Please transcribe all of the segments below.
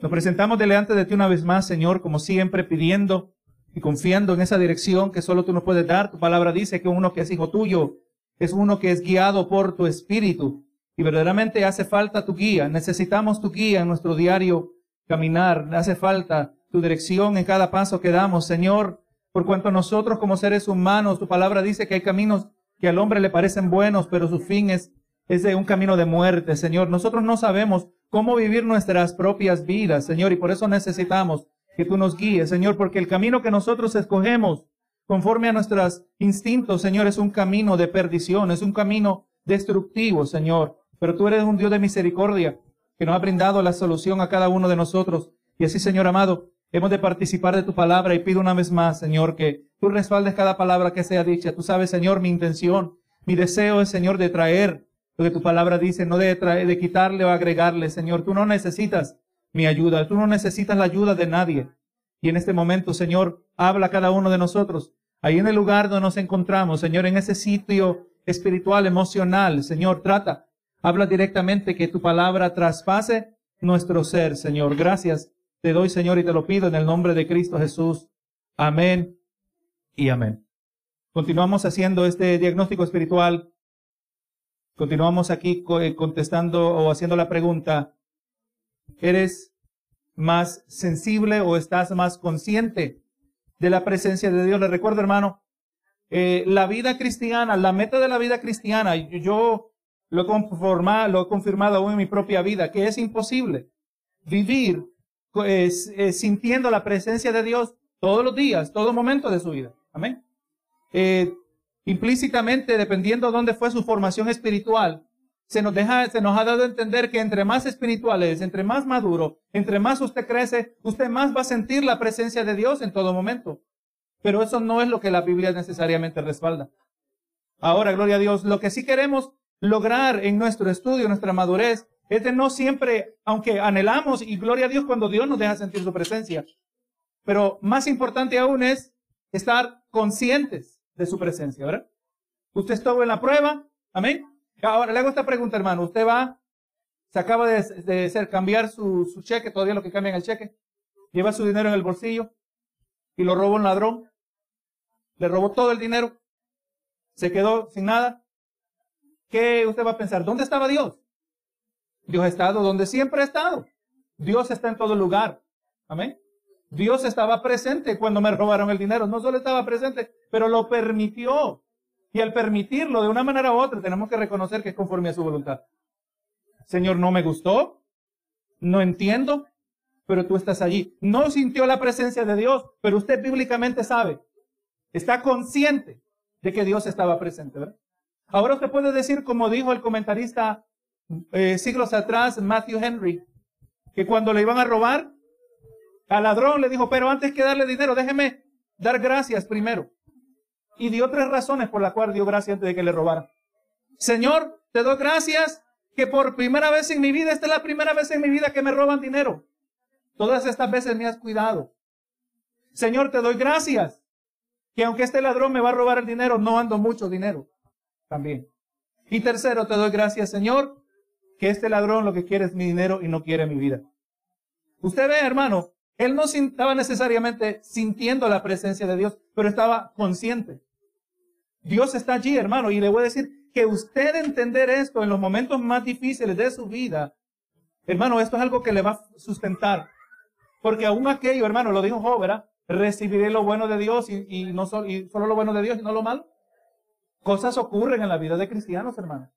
Nos presentamos delante de ti una vez más, Señor, como siempre, pidiendo y confiando en esa dirección que solo tú nos puedes dar. Tu palabra dice que uno que es hijo tuyo es uno que es guiado por tu espíritu. Y verdaderamente hace falta tu guía. Necesitamos tu guía en nuestro diario caminar. Hace falta tu dirección en cada paso que damos, Señor. Por cuanto nosotros como seres humanos, tu palabra dice que hay caminos que al hombre le parecen buenos, pero su fin es, es de un camino de muerte, Señor. Nosotros no sabemos cómo vivir nuestras propias vidas, Señor, y por eso necesitamos que tú nos guíes, Señor, porque el camino que nosotros escogemos conforme a nuestros instintos, Señor, es un camino de perdición, es un camino destructivo, Señor. Pero tú eres un Dios de misericordia que nos ha brindado la solución a cada uno de nosotros. Y así, Señor amado, hemos de participar de tu palabra y pido una vez más, Señor, que tú respaldes cada palabra que sea dicha. Tú sabes, Señor, mi intención, mi deseo es, Señor, de traer lo que tu palabra dice, no de, traer, de quitarle o agregarle, Señor. Tú no necesitas mi ayuda, tú no necesitas la ayuda de nadie. Y en este momento, Señor, habla a cada uno de nosotros. Ahí en el lugar donde nos encontramos, Señor, en ese sitio espiritual, emocional, Señor, trata, habla directamente que tu palabra traspase nuestro ser, Señor. Gracias te doy, Señor, y te lo pido en el nombre de Cristo Jesús. Amén y amén. Continuamos haciendo este diagnóstico espiritual. Continuamos aquí eh, contestando o haciendo la pregunta, ¿eres más sensible o estás más consciente de la presencia de Dios? Le recuerdo, hermano, eh, la vida cristiana, la meta de la vida cristiana, yo lo he, conformado, lo he confirmado aún en mi propia vida, que es imposible vivir sintiendo la presencia de Dios todos los días, todo momento de su vida. Amén. Eh, implícitamente, dependiendo de dónde fue su formación espiritual, se nos, deja, se nos ha dado a entender que entre más espiritual es, entre más maduro, entre más usted crece, usted más va a sentir la presencia de Dios en todo momento. Pero eso no es lo que la Biblia necesariamente respalda. Ahora, gloria a Dios, lo que sí queremos lograr en nuestro estudio, nuestra madurez, este no siempre, aunque anhelamos y gloria a Dios cuando Dios nos deja sentir su presencia. Pero más importante aún es estar conscientes de su presencia, ¿verdad? Usted estuvo en la prueba, amén. Ahora le hago esta pregunta, hermano. Usted va, se acaba de, hacer cambiar su, su cheque, todavía lo que cambian el cheque, lleva su dinero en el bolsillo y lo robó un ladrón. Le robó todo el dinero, se quedó sin nada. ¿Qué usted va a pensar? ¿Dónde estaba Dios? Dios ha estado donde siempre ha estado. Dios está en todo lugar. Amén. Dios estaba presente cuando me robaron el dinero. No solo estaba presente, pero lo permitió. Y al permitirlo de una manera u otra, tenemos que reconocer que es conforme a su voluntad. Señor, no me gustó, no entiendo, pero tú estás allí. No sintió la presencia de Dios, pero usted bíblicamente sabe, está consciente de que Dios estaba presente. Ahora usted puede decir, como dijo el comentarista eh, siglos atrás, Matthew Henry, que cuando le iban a robar, al ladrón le dijo, pero antes que darle dinero, déjeme dar gracias primero. Y dio tres razones por las cuales dio gracias antes de que le robaran. Señor, te doy gracias que por primera vez en mi vida, esta es la primera vez en mi vida que me roban dinero. Todas estas veces me has cuidado. Señor, te doy gracias que aunque este ladrón me va a robar el dinero, no ando mucho dinero también. Y tercero, te doy gracias, Señor, que este ladrón lo que quiere es mi dinero y no quiere mi vida. Usted ve, hermano, él no estaba necesariamente sintiendo la presencia de Dios, pero estaba consciente. Dios está allí, hermano, y le voy a decir que usted entender esto en los momentos más difíciles de su vida, hermano, esto es algo que le va a sustentar. Porque aún aquello, hermano, lo dijo Job. Recibiré lo bueno de Dios y, no y solo lo bueno de Dios y no lo malo. Cosas ocurren en la vida de cristianos, hermano.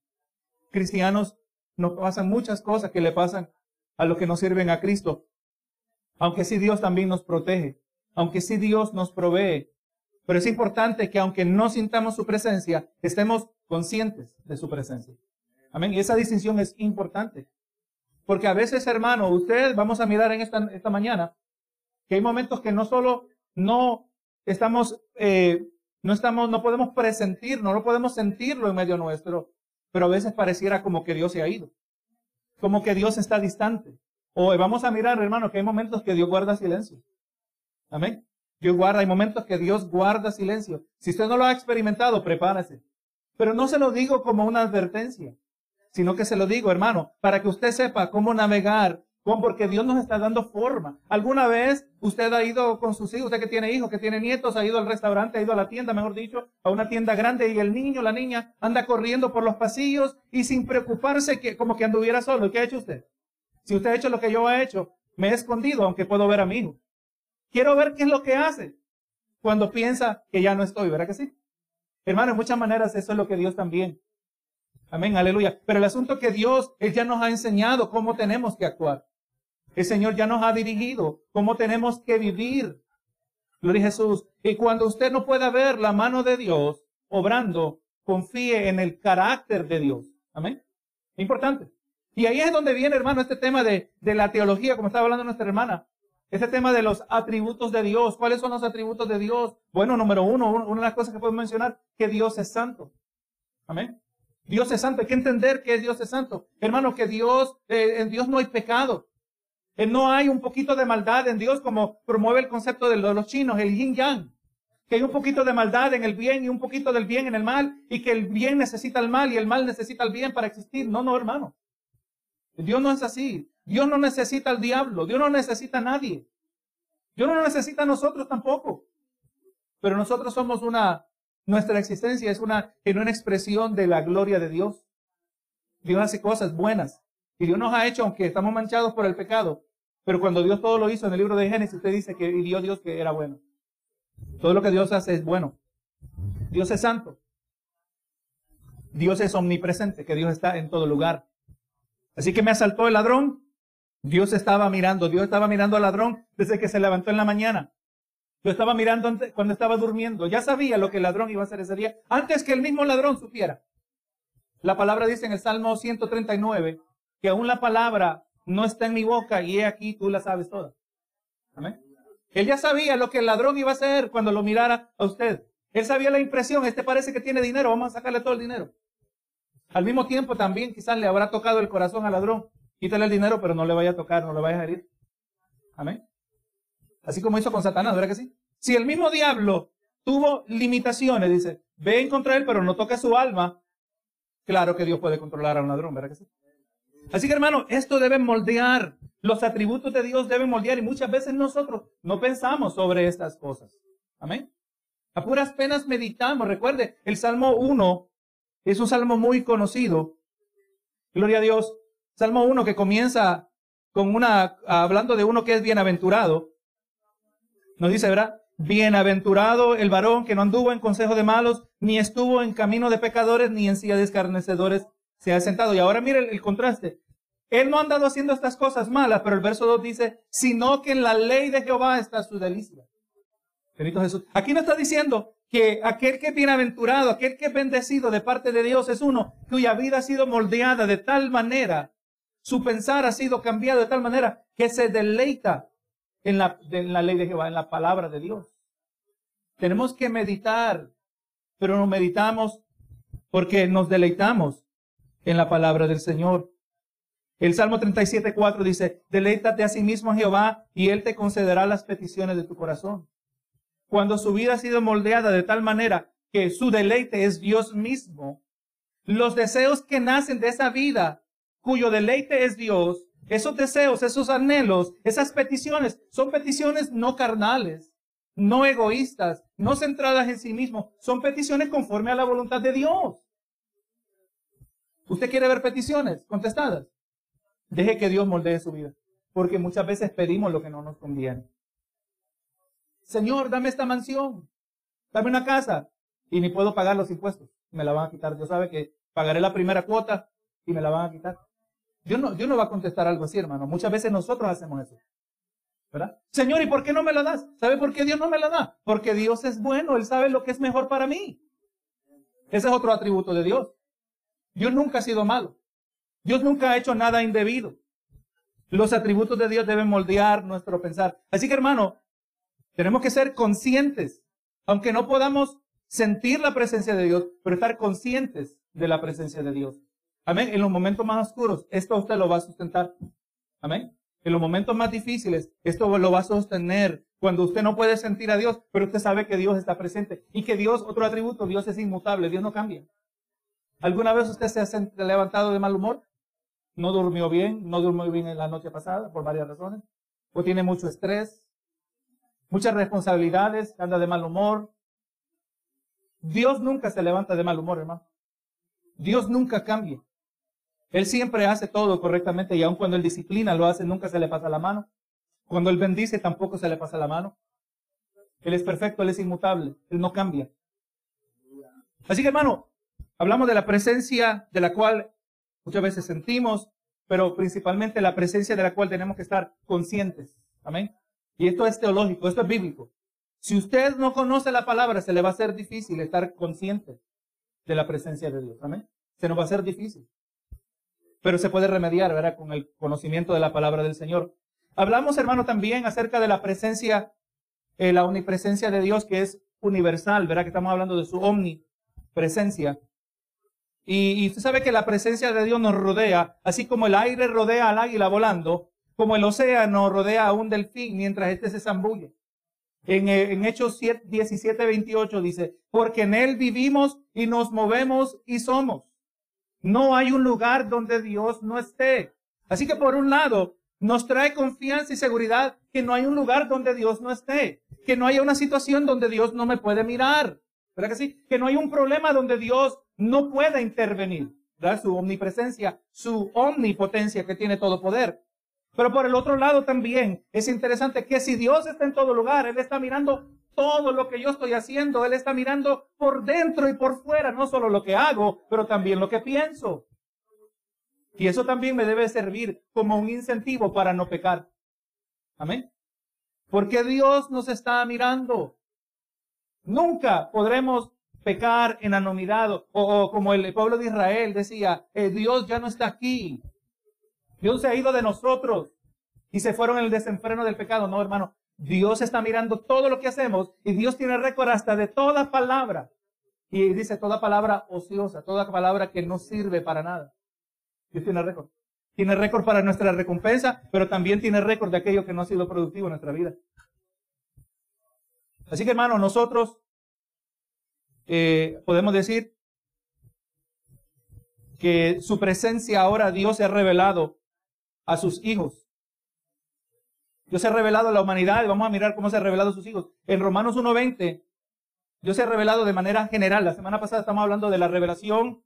Cristianos nos pasan muchas cosas que le pasan a los que no sirven a Cristo. Aunque sí Dios también nos protege, aunque sí Dios nos provee. Pero es importante que aunque no sintamos su presencia, estemos conscientes de su presencia. Amén. Y esa distinción es importante. Porque a veces, hermano, usted, vamos a mirar en esta, esta mañana, que hay momentos que no solo no estamos, eh, no estamos, no podemos presentir, no podemos sentirlo en medio nuestro, pero a veces pareciera como que Dios se ha ido, como que Dios está distante. O vamos a mirar, hermano, que hay momentos que Dios guarda silencio. Amén. Dios guarda, hay momentos que Dios guarda silencio. Si usted no lo ha experimentado, prepárese. Pero no se lo digo como una advertencia, sino que se lo digo, hermano, para que usted sepa cómo navegar Como porque Dios nos está dando forma. ¿Alguna vez usted ha ido con sus hijos, usted que tiene hijos, que tiene nietos, ha ido al restaurante, ha ido a la tienda, mejor dicho, a una tienda grande y el niño, la niña, anda corriendo por los pasillos y sin preocuparse que como que anduviera solo? ¿Qué ha hecho usted? Si usted ha hecho lo que yo he hecho, me he escondido, aunque puedo ver a mi hijo. Quiero ver qué es lo que hace cuando piensa que ya no estoy, ¿verdad que sí? Hermano, en muchas maneras eso es lo que Dios también. Amén, aleluya. Pero el asunto que Dios, Él ya nos ha enseñado cómo tenemos que actuar. El Señor ya nos ha dirigido cómo tenemos que vivir. Gloria a Jesús. Y cuando usted no pueda ver la mano de Dios obrando, confíe en el carácter de Dios. Amén. Importante. Y ahí es donde viene, hermano, este tema de, de la teología, como estaba hablando nuestra hermana. Este tema de los atributos de Dios. ¿Cuáles son los atributos de Dios? Bueno, número uno, una de las cosas que podemos mencionar, que Dios es santo. Amén. Dios es santo. Hay que entender que Dios es santo. Hermano, que Dios, eh, en Dios no hay pecado. no hay un poquito de maldad en Dios como promueve el concepto de los chinos, el yin yang. Que hay un poquito de maldad en el bien y un poquito del bien en el mal y que el bien necesita el mal y el mal necesita el bien para existir. No, no, hermano. Dios no es así. Dios no necesita al diablo. Dios no necesita a nadie. Dios no necesita a nosotros tampoco. Pero nosotros somos una, nuestra existencia es una en una expresión de la gloria de Dios. Dios hace cosas buenas. Y Dios nos ha hecho, aunque estamos manchados por el pecado. Pero cuando Dios todo lo hizo en el libro de Génesis, usted dice que dio Dios que era bueno. Todo lo que Dios hace es bueno. Dios es santo. Dios es omnipresente, que Dios está en todo lugar. Así que me asaltó el ladrón. Dios estaba mirando, Dios estaba mirando al ladrón desde que se levantó en la mañana. Lo estaba mirando cuando estaba durmiendo. Ya sabía lo que el ladrón iba a hacer ese día, antes que el mismo ladrón supiera. La palabra dice en el Salmo 139 que aún la palabra no está en mi boca y he aquí tú la sabes toda. Amén. Él ya sabía lo que el ladrón iba a hacer cuando lo mirara a usted. Él sabía la impresión, este parece que tiene dinero, vamos a sacarle todo el dinero. Al mismo tiempo también quizás le habrá tocado el corazón al ladrón. Quítale el dinero, pero no le vaya a tocar, no le vaya a herir. Amén. Así como hizo con Satanás, ¿verdad que sí? Si el mismo diablo tuvo limitaciones, dice, ven contra él, pero no toca su alma, claro que Dios puede controlar a un ladrón, ¿verdad que sí? Así que hermano, esto debe moldear, los atributos de Dios deben moldear y muchas veces nosotros no pensamos sobre estas cosas. Amén. A puras penas meditamos. Recuerde, el Salmo 1 es un salmo muy conocido. Gloria a Dios. Salmo 1 que comienza con una, hablando de uno que es bienaventurado. Nos dice, ¿verdad? Bienaventurado el varón que no anduvo en consejo de malos, ni estuvo en camino de pecadores, ni en silla de escarnecedores se ha sentado. Y ahora mire el, contraste. Él no ha andado haciendo estas cosas malas, pero el verso 2 dice, sino que en la ley de Jehová está su delicia. Benito Jesús. Aquí no está diciendo que aquel que es bienaventurado, aquel que es bendecido de parte de Dios es uno cuya vida ha sido moldeada de tal manera, su pensar ha sido cambiado de tal manera que se deleita en la, ley de Jehová, en la palabra de Dios. Tenemos que meditar, pero no meditamos porque nos deleitamos en la palabra del Señor. El Salmo 37.4 dice, deleítate a sí mismo Jehová y Él te concederá las peticiones de tu corazón cuando su vida ha sido moldeada de tal manera que su deleite es Dios mismo, los deseos que nacen de esa vida, cuyo deleite es Dios, esos deseos, esos anhelos, esas peticiones, son peticiones no carnales, no egoístas, no centradas en sí mismo, son peticiones conforme a la voluntad de Dios. ¿Usted quiere ver peticiones contestadas? Deje que Dios moldee su vida, porque muchas veces pedimos lo que no nos conviene. Señor, dame esta mansión, dame una casa, y ni puedo pagar los impuestos, me la van a quitar. Dios sabe que pagaré la primera cuota y me la van a quitar. Dios no, Dios no va a contestar algo así, hermano. Muchas veces nosotros hacemos eso. ¿Verdad? Señor, ¿y por qué no me la das? ¿Sabe por qué Dios no me la da? Porque Dios es bueno, Él sabe lo que es mejor para mí. Ese es otro atributo de Dios. Dios nunca ha sido malo. Dios nunca ha hecho nada indebido. Los atributos de Dios deben moldear nuestro pensar. Así que hermano, tenemos que ser conscientes, aunque no podamos sentir la presencia de Dios, pero estar conscientes de la presencia de Dios. Amén. En los momentos más oscuros, esto usted lo va a sustentar. Amén. En los momentos más difíciles, esto lo va a sostener. Cuando usted no puede sentir a Dios, pero usted sabe que Dios está presente y que Dios, otro atributo, Dios es inmutable, Dios no cambia. ¿Alguna vez usted se ha levantado de mal humor? no durmió bien, no durmió bien en la noche pasada por varias razones, o tiene mucho estrés, muchas responsabilidades, anda de mal humor. Dios nunca se levanta de mal humor, hermano. Dios nunca cambia. Él siempre hace todo correctamente y aun cuando Él disciplina, lo hace, nunca se le pasa la mano. Cuando Él bendice, tampoco se le pasa la mano. Él es perfecto, Él es inmutable, Él no cambia. Así que hermano, hablamos de la presencia de la cual muchas veces sentimos, pero principalmente la presencia de la cual tenemos que estar conscientes. Amén. Y esto es teológico, esto es bíblico. Si usted no conoce la palabra, se le va a ser difícil estar consciente de la presencia de Dios. Amén. Se nos va a ser difícil. Pero se puede remediar, ¿verdad? Con el conocimiento de la palabra del Señor. Hablamos, hermano, también acerca de la presencia, eh, la omnipresencia de Dios, que es universal, ¿verdad? Que estamos hablando de su omnipresencia. Y usted sabe que la presencia de Dios nos rodea, así como el aire rodea al águila volando, como el océano rodea a un delfín mientras éste se zambulle. En, eh, Hechos 17, 28 dice, porque en Él vivimos y nos movemos y somos. No hay un lugar donde Dios no esté. Así que por un lado, nos trae confianza y seguridad que no hay un lugar donde Dios no esté, que no haya una situación donde Dios no me puede mirar, ¿verdad que sí? Que no hay un problema donde Dios no pueda intervenir, ¿verdad? Su omnipresencia, su omnipotencia que tiene todo poder. Pero por el otro lado también es interesante que si Dios está en todo lugar, Él está mirando todo lo que yo estoy haciendo, Él está mirando por dentro y por fuera, no solo lo que hago, pero también lo que pienso. Y eso también me debe servir como un incentivo para no pecar. Amén. Porque Dios nos está mirando. Nunca podremos pecar en anonimidad o, como el pueblo de Israel decía, eh, Dios ya no está aquí. Dios se ha ido de nosotros y se fueron en el desenfreno del pecado. No, hermano. Dios está mirando todo lo que hacemos y Dios tiene récord hasta de toda palabra. Y dice toda palabra ociosa, toda palabra que no sirve para nada. Dios tiene récord. Tiene récord para nuestra recompensa, pero también tiene récord de aquello que no ha sido productivo en nuestra vida. Así que hermano, nosotros eh, podemos decir que su presencia ahora Dios se ha revelado a sus hijos. Dios se ha revelado a la humanidad vamos a mirar cómo se ha revelado a sus hijos. En Romanos 1.20, Dios se ha revelado de manera general. La semana pasada estamos hablando de la revelación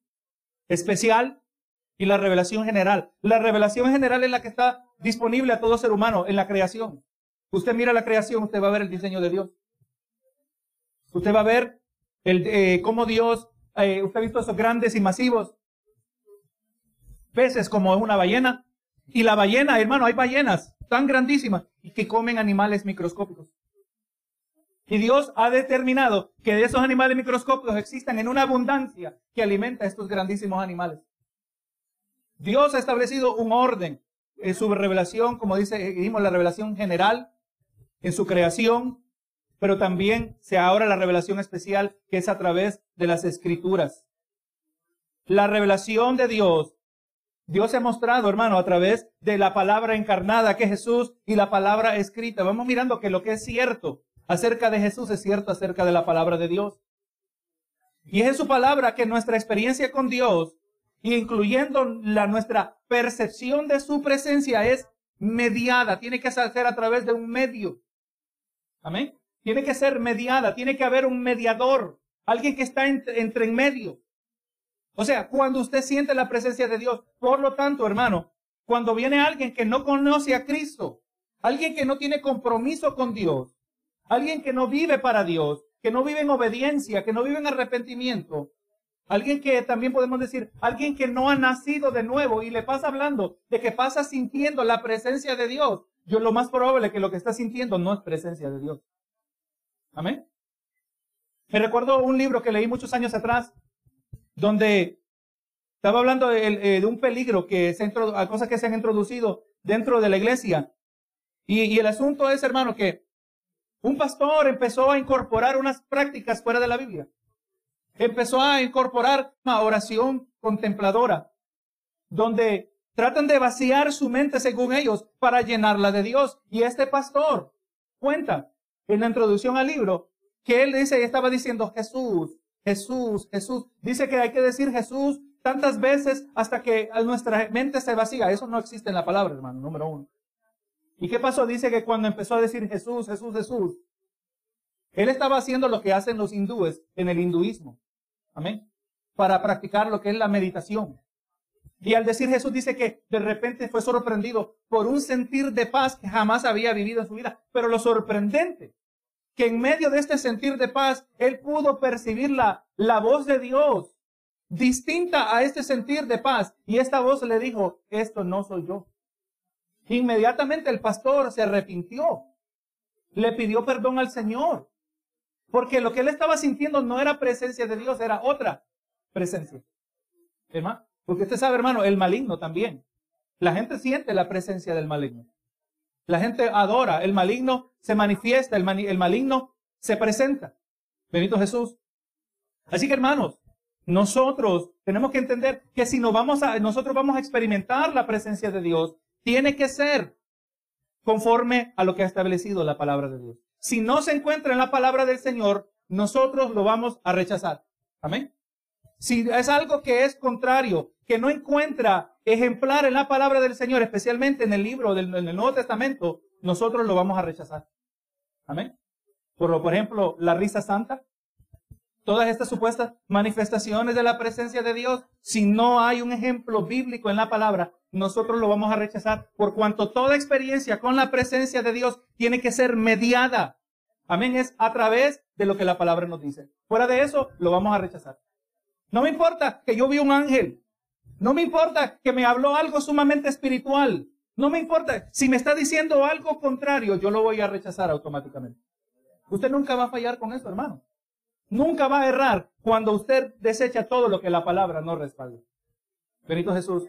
especial y la revelación general. La revelación general es la que está disponible a todo ser humano en la creación. Usted mira la creación, usted va a ver el diseño de Dios. Usted va a ver el, eh, cómo Dios, eh, usted ha visto esos grandes y masivos peces como una ballena. Y la ballena, hermano, hay ballenas tan grandísimas que comen animales microscópicos. Y Dios ha determinado que de esos animales microscópicos existan en una abundancia que alimenta a estos grandísimos animales. Dios ha establecido un orden en su revelación, como dice, dijimos, la revelación general, en su creación, pero también se ahora la revelación especial que es a través de las escrituras. La revelación de Dios Dios se ha mostrado, hermano, a través de la palabra encarnada que es Jesús y la palabra escrita. Vamos mirando que lo que es cierto acerca de Jesús es cierto acerca de la palabra de Dios. Y es en su palabra que nuestra experiencia con Dios, incluyendo la, nuestra percepción de su presencia, es mediada. Tiene que ser a través de un medio. Amén. Tiene que ser mediada. Tiene que haber un mediador. Alguien que está entre, entre en medio. O sea, cuando usted siente la presencia de Dios, por lo tanto, hermano, cuando viene alguien que no conoce a Cristo, alguien que no tiene compromiso con Dios, alguien que no vive para Dios, que no vive en obediencia, que no vive en arrepentimiento, alguien que también podemos decir, alguien que no ha nacido de nuevo y le pasa hablando de que pasa sintiendo la presencia de Dios, yo lo más probable que lo que está sintiendo no es presencia de Dios. Amén. Me recuerdo un libro que leí muchos años atrás donde estaba hablando de, eh, un peligro que se a cosas que se han introducido dentro de la iglesia. Y, el asunto es, hermano, que un pastor empezó a incorporar unas prácticas fuera de la Biblia. Empezó a incorporar una oración contempladora, donde tratan de vaciar su mente según ellos para llenarla de Dios. Y este pastor cuenta en la introducción al libro que él dice, estaba diciendo, Jesús, Jesús, Jesús. Dice que hay que decir Jesús tantas veces hasta que nuestra mente se vacía. Eso no existe en la palabra, hermano, número uno. ¿Y qué pasó? Dice que cuando empezó a decir Jesús, Jesús, Jesús, él estaba haciendo lo que hacen los hindúes en el hinduismo. Amén. Para practicar lo que es la meditación. Y al decir Jesús dice que de repente fue sorprendido por un sentir de paz que jamás había vivido en su vida. Pero lo sorprendente, que en medio de este sentir de paz, él pudo percibir la, voz de Dios distinta a este sentir de paz. Y esta voz le dijo, esto no soy yo. Inmediatamente el pastor se arrepintió. Le pidió perdón al Señor. Porque lo que él estaba sintiendo no era presencia de Dios, era otra presencia. Porque usted sabe, hermano, el maligno también. La gente siente la presencia del maligno. La gente adora, el maligno se manifiesta, el, el maligno se presenta. Benito Jesús. Así que hermanos, nosotros tenemos que entender que si nos vamos a, nosotros vamos a experimentar la presencia de Dios, tiene que ser conforme a lo que ha establecido la palabra de Dios. Si no se encuentra en la palabra del Señor, nosotros lo vamos a rechazar. Amén. Si es algo que es contrario, que no encuentra ejemplar en la palabra del Señor, especialmente en el libro del Nuevo Testamento, nosotros lo vamos a rechazar. Amén. Por, por ejemplo, la risa santa, todas estas supuestas manifestaciones de la presencia de Dios, si no hay un ejemplo bíblico en la palabra, nosotros lo vamos a rechazar, por cuanto toda experiencia con la presencia de Dios tiene que ser mediada. Amén, es a través de lo que la palabra nos dice. Fuera de eso, lo vamos a rechazar. No me importa que yo vi un ángel. No me importa que me habló algo sumamente espiritual. No me importa. Si me está diciendo algo contrario, yo lo voy a rechazar automáticamente. Usted nunca va a fallar con eso, hermano. Nunca va a errar cuando usted desecha todo lo que la palabra no respalda. Benito Jesús.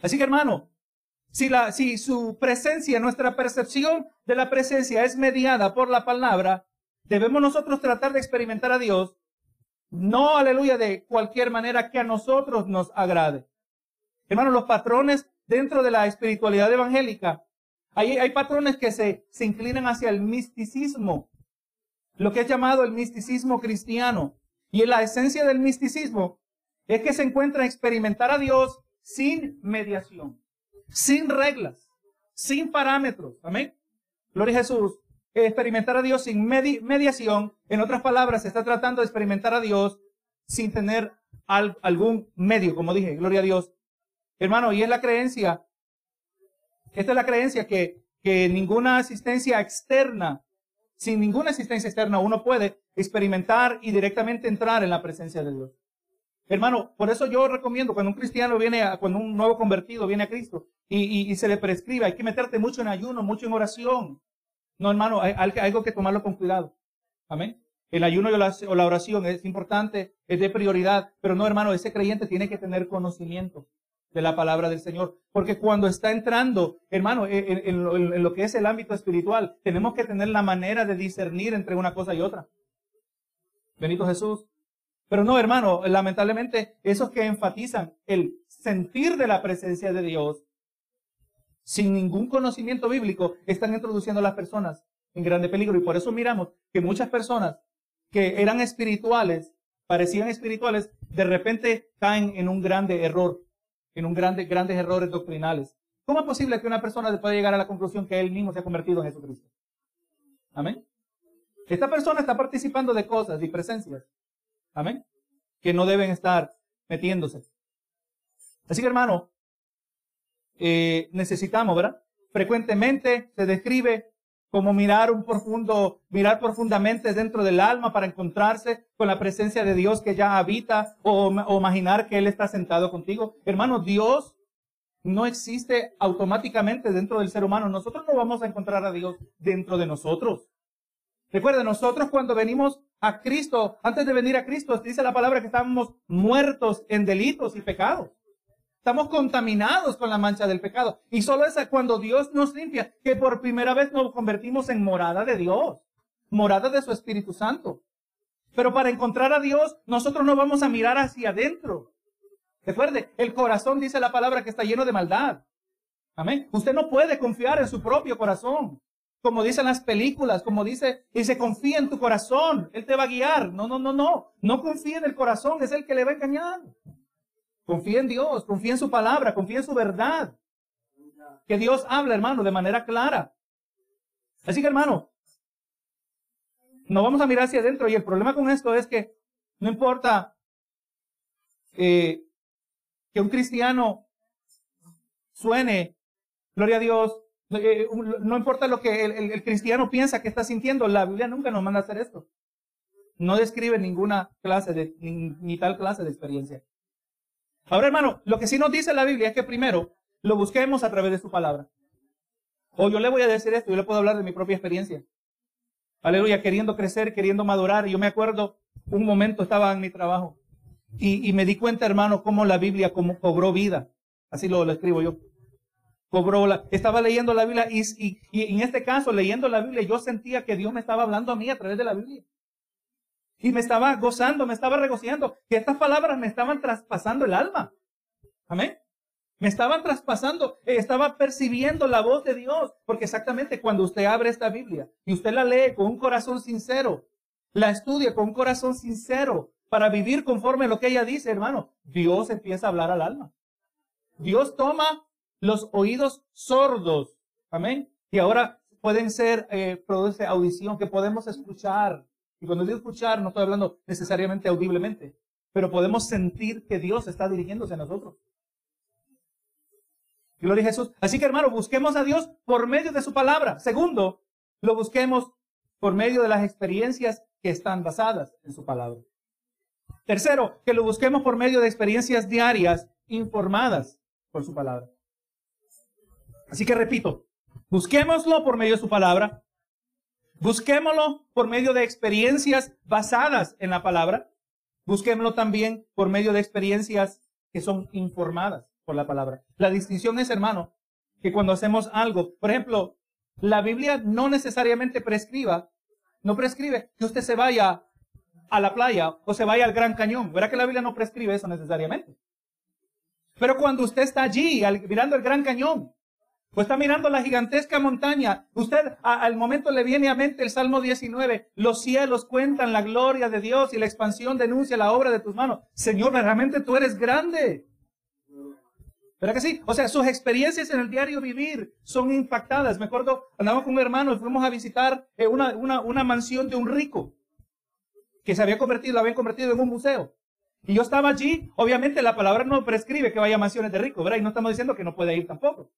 Así que hermano, si, la, si su presencia, nuestra percepción de la presencia es mediada por la palabra, debemos nosotros tratar de experimentar a Dios, no, aleluya, de cualquier manera que a nosotros nos agrade. Hermano, los patrones dentro de la espiritualidad evangélica, hay, hay patrones que se, se inclinan hacia el misticismo, lo que es llamado el misticismo cristiano. Y la esencia del misticismo es que se encuentra en experimentar a Dios sin mediación, sin reglas, sin parámetros. Amén. Gloria a Jesús. Experimentar a Dios sin mediación, en otras palabras, se está tratando de experimentar a Dios sin tener algún medio, como dije, gloria a Dios. Hermano, y es la creencia, esta es la creencia que, que ninguna asistencia externa sin ninguna asistencia externa, uno puede experimentar y directamente entrar en la presencia de Dios. Hermano, por eso yo recomiendo cuando un cristiano viene, a, cuando un nuevo convertido viene a Cristo y, se le prescribe, hay que meterte mucho en ayuno, mucho en oración. No, hermano, hay, algo que tomarlo con cuidado. Amén. El ayuno o la, oración es importante, es de prioridad, pero no, hermano, ese creyente tiene que tener conocimiento de la palabra del Señor. Porque cuando está entrando, hermano, en, lo que es el ámbito espiritual, tenemos que tener la manera de discernir entre una cosa y otra. Benito Jesús. Pero no, hermano, lamentablemente, esos que enfatizan el sentir de la presencia de Dios sin ningún conocimiento bíblico, están introduciendo a las personas en grande peligro. Y por eso miramos que muchas personas que eran espirituales, parecían espirituales, de repente caen en un grande error en un grande, grandes errores doctrinales. ¿Cómo es posible que una persona pueda llegar a la conclusión que él mismo se ha convertido en Jesucristo? Amén. Esta persona está participando de cosas y presencias. Amén. Que no deben estar metiéndose. Así que hermano, eh, necesitamos, ¿verdad? Frecuentemente se describe como mirar un profundo, mirar profundamente dentro del alma para encontrarse con la presencia de Dios que ya habita o, imaginar que Él está sentado contigo. Hermano, Dios no existe automáticamente dentro del ser humano. Nosotros no vamos a encontrar a Dios dentro de nosotros. Recuerden, nosotros cuando venimos a Cristo, antes de venir a Cristo, dice la palabra que estábamos muertos en delitos y pecados. Estamos contaminados con la mancha del pecado. Y solo es cuando Dios nos limpia que por primera vez nos convertimos en morada de Dios, morada de su Espíritu Santo. Pero para encontrar a Dios, nosotros no vamos a mirar hacia adentro. Recuerde, el corazón dice la palabra que está lleno de maldad. Amén. Usted no puede confiar en su propio corazón. Como dicen las películas, como dice, dice, confía en tu corazón, Él te va a guiar. No, no, no, no. No confíe en el corazón, es el que le va a engañar. Confía en Dios, confía en su palabra, confía en su verdad. Que Dios habla, hermano, de manera clara. Así que, hermano, no vamos a mirar hacia adentro. Y el problema con esto es que no importa eh, que un cristiano suene, gloria a Dios, eh, no importa lo que el, cristiano piensa que está sintiendo, la Biblia nunca nos manda a hacer esto. No describe ninguna clase de, ni, tal clase de experiencia. Ahora, hermano, lo que sí nos dice la Biblia es que primero lo busquemos a través de su palabra. O yo le voy a decir esto, yo le puedo hablar de mi propia experiencia. Aleluya, queriendo crecer, queriendo madurar. Yo me acuerdo, un momento estaba en mi trabajo y, me di cuenta, hermano, cómo la Biblia cobró vida. Así lo, lo escribo yo cobró la, estaba leyendo la Biblia y, y, en este caso, leyendo la Biblia, yo sentía que Dios me estaba hablando a mí a través de la Biblia. Y me estaba gozando, me estaba regocijando, que estas palabras me estaban traspasando el alma. Amén. Me estaban traspasando, eh, estaba percibiendo la voz de Dios, porque exactamente cuando usted abre esta Biblia y usted la lee con un corazón sincero, la estudia con un corazón sincero para vivir conforme a lo que ella dice, hermano, Dios empieza a hablar al alma. Dios toma los oídos sordos. Amén. Y ahora pueden ser, eh, produce audición, que podemos escuchar. Y cuando digo escuchar, no estoy hablando necesariamente audiblemente, pero podemos sentir que Dios está dirigiéndose a nosotros. Gloria a Jesús. Así que hermano, busquemos a Dios por medio de su palabra. Segundo, lo busquemos por medio de las experiencias que están basadas en su palabra. Tercero, que lo busquemos por medio de experiencias diarias informadas por su palabra. Así que repito, busquémoslo por medio de su palabra, busquémoslo por medio de experiencias basadas en la palabra, busquémoslo también por medio de experiencias que son informadas por la palabra. La distinción es, hermano, que cuando hacemos algo, por ejemplo, la Biblia no necesariamente prescriba, no prescribe que usted se vaya a la playa o se vaya al Gran Cañón. ¿Verdad que la Biblia no prescribe eso necesariamente? Pero cuando usted está allí mirando el Gran Cañón, pues está mirando la gigantesca montaña. Usted al momento le viene a mente el Salmo 19. Los cielos cuentan la gloria de Dios y la expansión denuncia la obra de tus manos. Señor, realmente tú eres grande. ¿Verdad que sí? O sea, sus experiencias en el diario vivir son impactadas. Me acuerdo, andamos con un hermano y fuimos a visitar eh, una, una, mansión de un rico que se había convertido, la habían convertido en un museo. Y yo estaba allí, obviamente la palabra no prescribe que vaya a mansiones de ricos, ¿verdad? Y no estamos diciendo que no puede ir tampoco.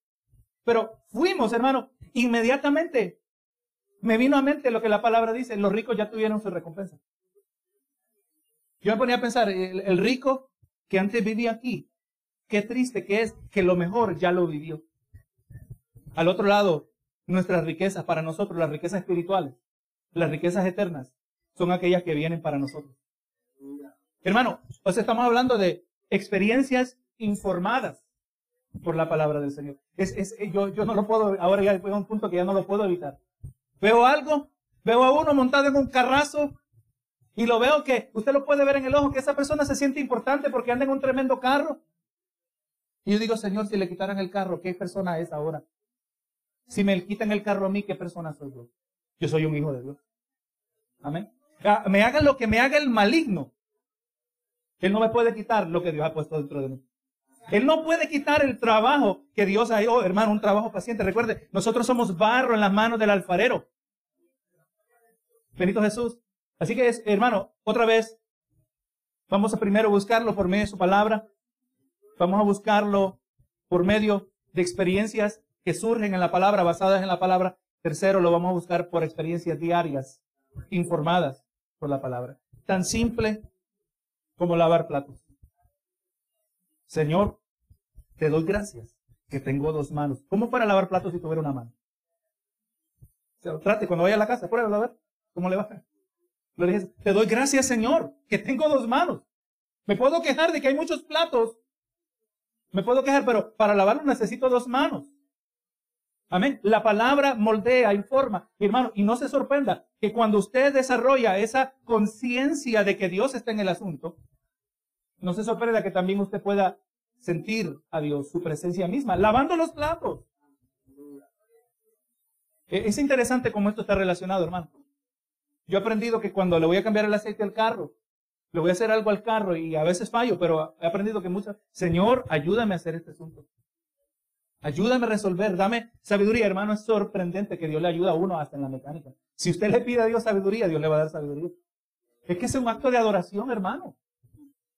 Pero fuimos, hermano, inmediatamente me vino a mente lo que la palabra dice, los ricos ya tuvieron su recompensa. Yo me ponía a pensar, el, rico que antes vivía aquí, qué triste que es que lo mejor ya lo vivió. Al otro lado, nuestras riquezas para nosotros, las riquezas espirituales, las riquezas eternas, son aquellas que vienen para nosotros. Hermano, pues estamos hablando de experiencias informadas por la palabra del Señor. Es, es, yo, yo no lo puedo, ahora ya a un punto que ya no lo puedo evitar. Veo algo, veo a uno montado en un carrazo y lo veo que usted lo puede ver en el ojo, que esa persona se siente importante porque anda en un tremendo carro. Y yo digo, Señor, si le quitaran el carro, ¿qué persona es ahora? Si me quitan el carro a mí, ¿qué persona soy yo? Yo soy un hijo de Dios. Amén. Ah, me haga lo que me haga el maligno. Él no me puede quitar lo que Dios ha puesto dentro de mí. Él no puede quitar el trabajo que Dios ha hecho, hermano, un trabajo paciente. Recuerde, nosotros somos barro en las manos del alfarero. Benito Jesús. Así que, hermano, otra vez, vamos a primero buscarlo por medio de su palabra. Vamos a buscarlo por medio de experiencias que surgen en la palabra, basadas en la palabra. Tercero, lo vamos a buscar por experiencias diarias, informadas por la palabra. Tan simple como lavar platos. Señor, te doy gracias que tengo dos manos. ¿Cómo para lavar platos si tuviera una mano? trate cuando vaya a la casa, pruébalo a ver cómo le va. Le dije, te doy gracias, Señor, que tengo dos manos. Me puedo quejar de que hay muchos platos. Me puedo quejar, pero para lavarlo necesito dos manos. Amén. La palabra moldea, informa. Hermano, y no se sorprenda que cuando usted desarrolla esa conciencia de que Dios está en el asunto, no se sorprenda que también usted pueda sentir a Dios, su presencia misma, lavando los platos. E-, es interesante cómo esto está relacionado, hermano. Yo he aprendido que cuando le voy a cambiar el aceite al carro, le voy a hacer algo al carro y a veces fallo, pero he aprendido que muchas, Señor, ayúdame a hacer este asunto. Ayúdame a resolver, dame sabiduría, hermano. Es sorprendente que Dios le ayuda a uno hasta en la mecánica. Si usted le pide a Dios sabiduría, Dios le va a dar sabiduría. Es que es un acto de adoración, hermano.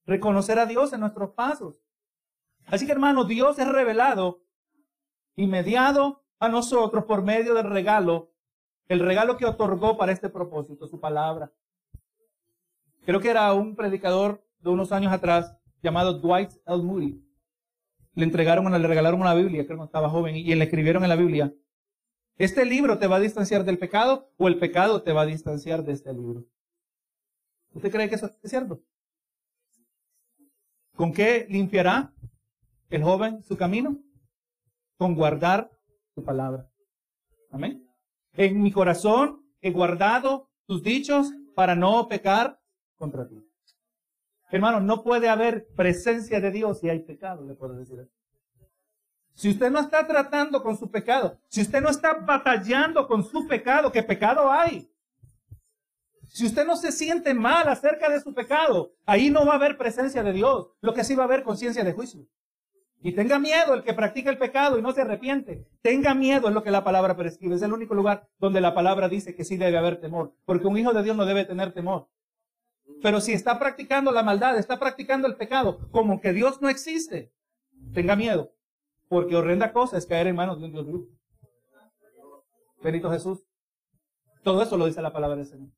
Reconocer a Dios en nuestros pasos. Así que, hermano, Dios es revelado y mediado a nosotros por medio del regalo, el regalo que otorgó para este propósito, su palabra. Creo que era un predicador de unos años atrás llamado Dwight L. Moody le entregaron, le regalaron una Biblia, creo que estaba joven, y le escribieron en la Biblia, ¿este libro te va a distanciar del pecado o el pecado te va a distanciar de este libro? ¿Usted cree que eso es cierto? ¿Con qué limpiará el joven su camino? Con guardar su palabra. Amén. En mi corazón he guardado tus dichos para no pecar contra ti. Hermano, no puede haber presencia de Dios si hay pecado, le puedo decir. Si usted no está tratando con su pecado, si usted no está batallando con su pecado, ¿qué pecado hay? Si usted no se siente mal acerca de su pecado, ahí no va a haber presencia de Dios. Lo que sí va a haber conciencia de juicio. Y tenga miedo el que practica el pecado y no se arrepiente. Tenga miedo es lo que la palabra prescribe. Es el único lugar donde la palabra dice que sí debe haber temor. Porque un hijo de Dios no debe tener temor. Pero si está practicando la maldad, está practicando el pecado, como que Dios no existe, tenga miedo. Porque horrenda cosa es caer en manos de un Dios vivo. Benito Jesús. Todo eso lo dice la palabra del Señor.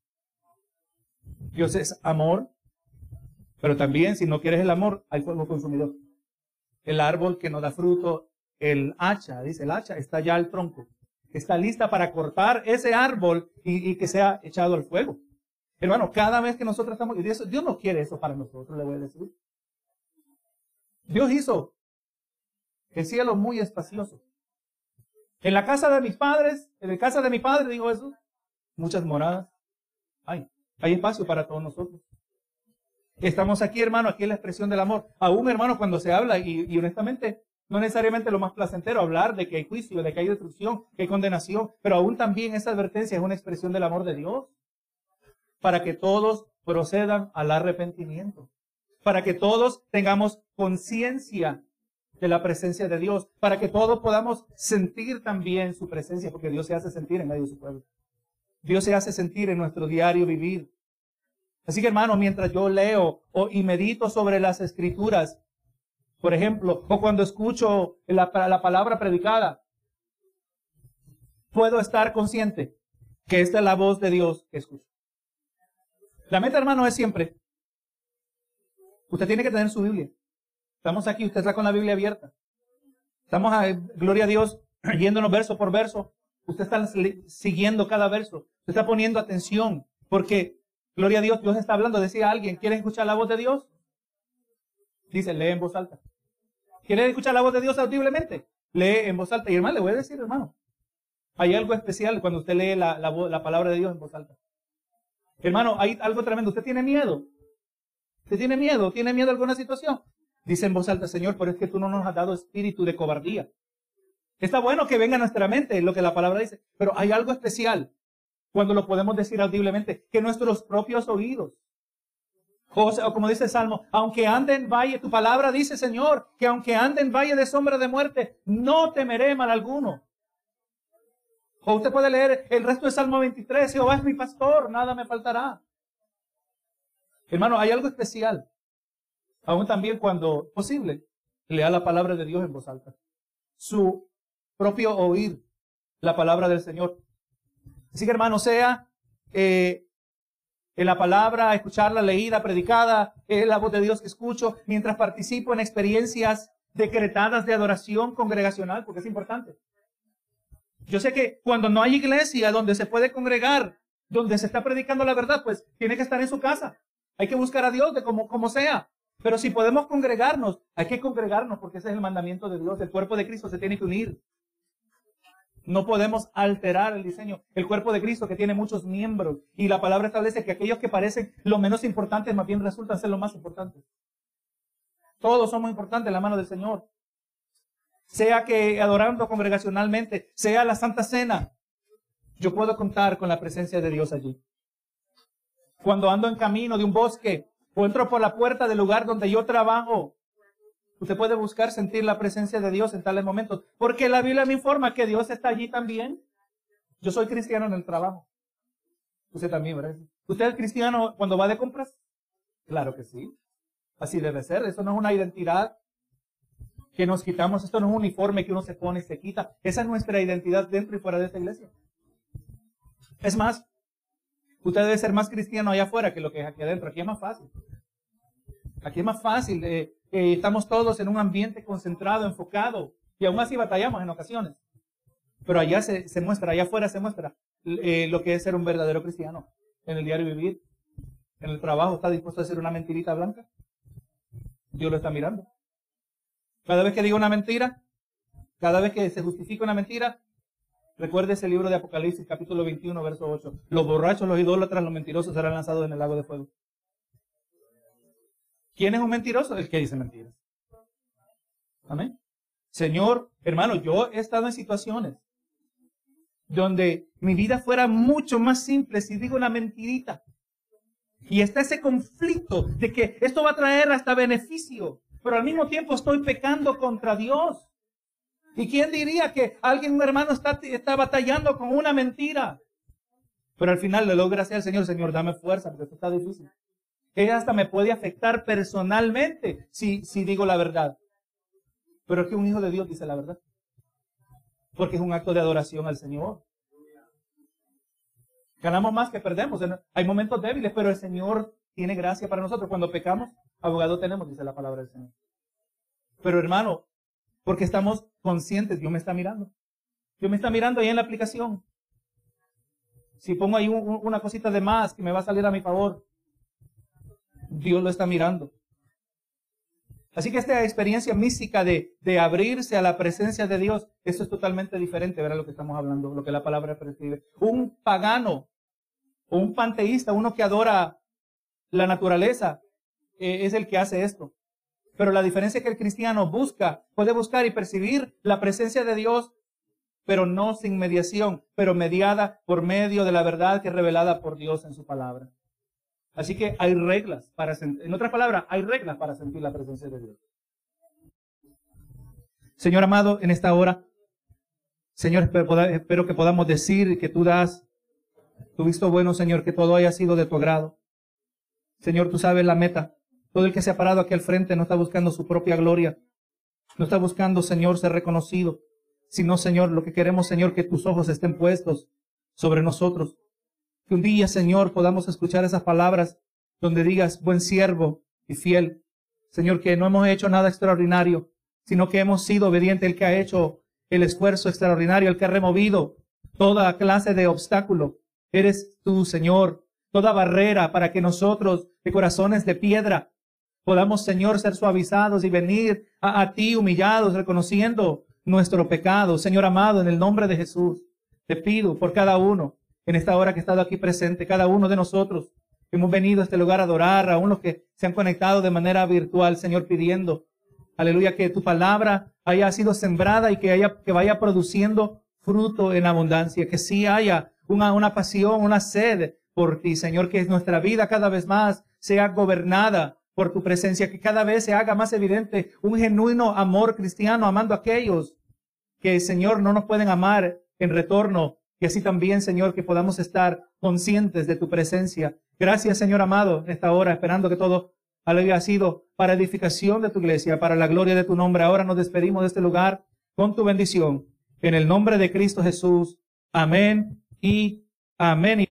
Dios es amor, pero también si no quieres el amor, hay fuego consumidor. El árbol que no da fruto, el hacha, dice el hacha, está ya al tronco. Está lista para cortar ese árbol y que sea echado al fuego. Hermano, cada vez que nosotros estamos, y Dios, Dios no quiere eso para nosotros, le voy a decir. Dios hizo el cielo muy espacioso. En la casa de mis padres, en la casa de mi padre, digo eso, muchas moradas. Hay, hay espacio para todos nosotros. Estamos aquí, hermano, aquí es la expresión del amor. Aún, hermano, cuando se habla, y, y honestamente, no necesariamente lo más placentero hablar de que hay juicio, de que hay destrucción, que hay condenación, pero aún también esa advertencia es una expresión del amor de Dios para que todos procedan al arrepentimiento, para que todos tengamos conciencia de la presencia de Dios, para que todos podamos sentir también su presencia, porque Dios se hace sentir en medio de su pueblo. Dios se hace sentir en nuestro diario vivir. Así que hermano, mientras yo leo o, y medito sobre las escrituras, por ejemplo, o cuando escucho la, la palabra predicada, puedo estar consciente que esta es la voz de Dios que escucho. La meta, hermano, es siempre. Usted tiene que tener su Biblia. Estamos aquí, usted está con la Biblia abierta. Estamos, a, gloria a Dios, yéndonos verso por verso. Usted está siguiendo cada verso. Usted está poniendo atención. Porque, gloria a Dios, Dios está hablando. Decía alguien, ¿quiere escuchar la voz de Dios? Dice, lee en voz alta. ¿Quiere escuchar la voz de Dios audiblemente? Lee en voz alta. Y hermano, le voy a decir, hermano, hay algo especial cuando usted lee la, la palabra de Dios en voz alta. Hermano, hay algo tremendo. ¿Usted tiene miedo? ¿Usted tiene miedo? ¿Tiene miedo a alguna situación? Dice en voz alta, Señor, pero es que tú no nos has dado espíritu de cobardía. Está bueno que venga a nuestra mente lo que la palabra dice, pero hay algo especial cuando lo podemos decir audiblemente, que nuestros propios oídos. O, como dice el Salmo, aunque ande en valle, tu palabra dice, Señor, que aunque ande en valle de sombra de muerte, no temeré mal alguno. O usted puede leer el resto del Salmo 23, Jehová es mi pastor, nada me faltará. Hermano, hay algo especial. Aún también cuando posible, lea la palabra de Dios en voz alta. Su propio oír la palabra del Señor. Así que hermano, sea en la palabra, escucharla leída, predicada, la voz de Dios que escucho, mientras participo en experiencias decretadas de adoración congregacional, porque es importante. Yo sé que cuando no hay iglesia donde se puede congregar, donde se está predicando la verdad, pues tiene que estar en su casa. Hay que buscar a Dios de como, como sea. Pero si podemos congregarnos, hay que congregarnos porque ese es el mandamiento de Dios. El cuerpo de Cristo se tiene que unir. No podemos alterar el diseño. El cuerpo de Cristo que tiene muchos miembros. Y la palabra establece que aquellos que parecen lo menos importantes más bien resultan ser lo más importantes. Todos somos importantes en la mano del Señor sea que adorando congregacionalmente, sea la Santa Cena, yo puedo contar con la presencia de Dios allí. Cuando ando en camino de un bosque o entro por la puerta del lugar donde yo trabajo. Usted puede buscar sentir la presencia de Dios en tales momentos, porque la Biblia me informa que Dios está allí también. Yo soy cristiano en el trabajo. Usted también, ¿verdad? ¿Usted es cristiano cuando va de compras? Claro que sí. Así debe ser. Eso no es una identidad que nos quitamos. Esto no es un uniforme que uno se pone y se quita. Esa es nuestra identidad dentro y fuera de esta iglesia. Es más, usted debe ser más cristiano allá afuera que lo que es aquí adentro. Aquí es más fácil. Aquí es más fácil. Eh, eh, estamos todos en un ambiente concentrado, enfocado. Y aún así batallamos en ocasiones. Pero allá se, muestra, allá afuera se muestra eh, lo que es ser un verdadero cristiano. En el diario vivir, en el trabajo, está dispuesto a hacer una mentirita blanca. Dios lo está mirando. Cada vez que diga una mentira, cada vez que se justifica una mentira, recuerde ese libro de Apocalipsis, capítulo 21, verso 8. Los borrachos, los idólatras, los mentirosos serán lanzados en el lago de fuego. ¿Quién es un mentiroso? El que dice mentiras. Amén. Señor, hermano, yo he estado en situaciones donde mi vida fuera mucho más simple si digo una mentirita. Y está ese conflicto de que esto va a traer hasta beneficio, pero al mismo tiempo estoy pecando contra Dios. ¿Y quién diría que alguien, un hermano, está, está batallando con una mentira? Pero al final le logra hacer al Señor, Señor, dame fuerza, porque esto está difícil. Ella hasta me puede afectar personalmente si, si digo la verdad. Pero es que un hijo de Dios dice la verdad porque es un acto de adoración al Señor. Ganamos más que perdemos. Hay momentos débiles, pero el Señor tiene gracia para nosotros. Cuando pecamos, abogado tenemos, dice la palabra del Señor. Pero hermano, porque estamos conscientes, Dios me está mirando. Dios me está mirando ahí en la aplicación. Si pongo ahí una cosita de más que me va a salir a mi favor, Dios lo está mirando. Así que esta experiencia mística de, abrirse a la presencia de Dios, eso es totalmente diferente, ¿verdad? Lo que estamos hablando, lo que la palabra prescribe. Un pagano un panteísta, uno que adora la naturaleza, eh, es el que hace esto. Pero la diferencia es que el cristiano busca, puede buscar y percibir la presencia de Dios, pero no sin mediación, pero mediada por medio de la verdad que es revelada por Dios en su palabra. Así que hay reglas para sentir, en otras palabras, hay reglas para sentir la presencia de Dios. Señor amado, en esta hora, Señor, espero que podamos decir que tú das tu visto bueno, Señor, que todo haya sido de tu agrado. Señor, tú sabes la meta. Todo el que se ha parado aquí al frente no está buscando su propia gloria. No está buscando, Señor, ser reconocido. Sino, Señor, lo que queremos, Señor, que tus ojos estén puestos sobre nosotros. Que un día, Señor, podamos escuchar esas palabras donde digas, buen siervo y fiel. Señor, que no hemos hecho nada extraordinario, sino que hemos sido obediente el que ha hecho el esfuerzo extraordinario, el que ha removido toda clase de obstáculo. Eres tú, Señor, toda barrera para que nosotros, de corazones de piedra, podamos, Señor, ser suavizados y venir a, a ti humillados, reconociendo nuestro pecado. Señor amado, en el nombre de Jesús, te pido por cada uno en esta hora que he estado aquí presente, cada uno de nosotros. Hemos venido a este lugar a adorar, a unos que se han conectado de manera virtual, Señor, pidiendo, aleluya, que tu palabra haya sido sembrada y que, haya, que vaya produciendo fruto en abundancia, que sí haya una, una pasión, una sed por ti, Señor, que nuestra vida cada vez más sea gobernada por tu presencia, que cada vez se haga más evidente un genuino amor cristiano, amando a aquellos que, Señor, no nos pueden amar en retorno y así también, Señor, que podamos estar conscientes de tu presencia. Gracias, Señor amado, en esta hora, esperando que todo haya sido para edificación de tu iglesia, para la gloria de tu nombre. Ahora nos despedimos de este lugar con tu bendición. En el nombre de Cristo Jesús. Amén y amén.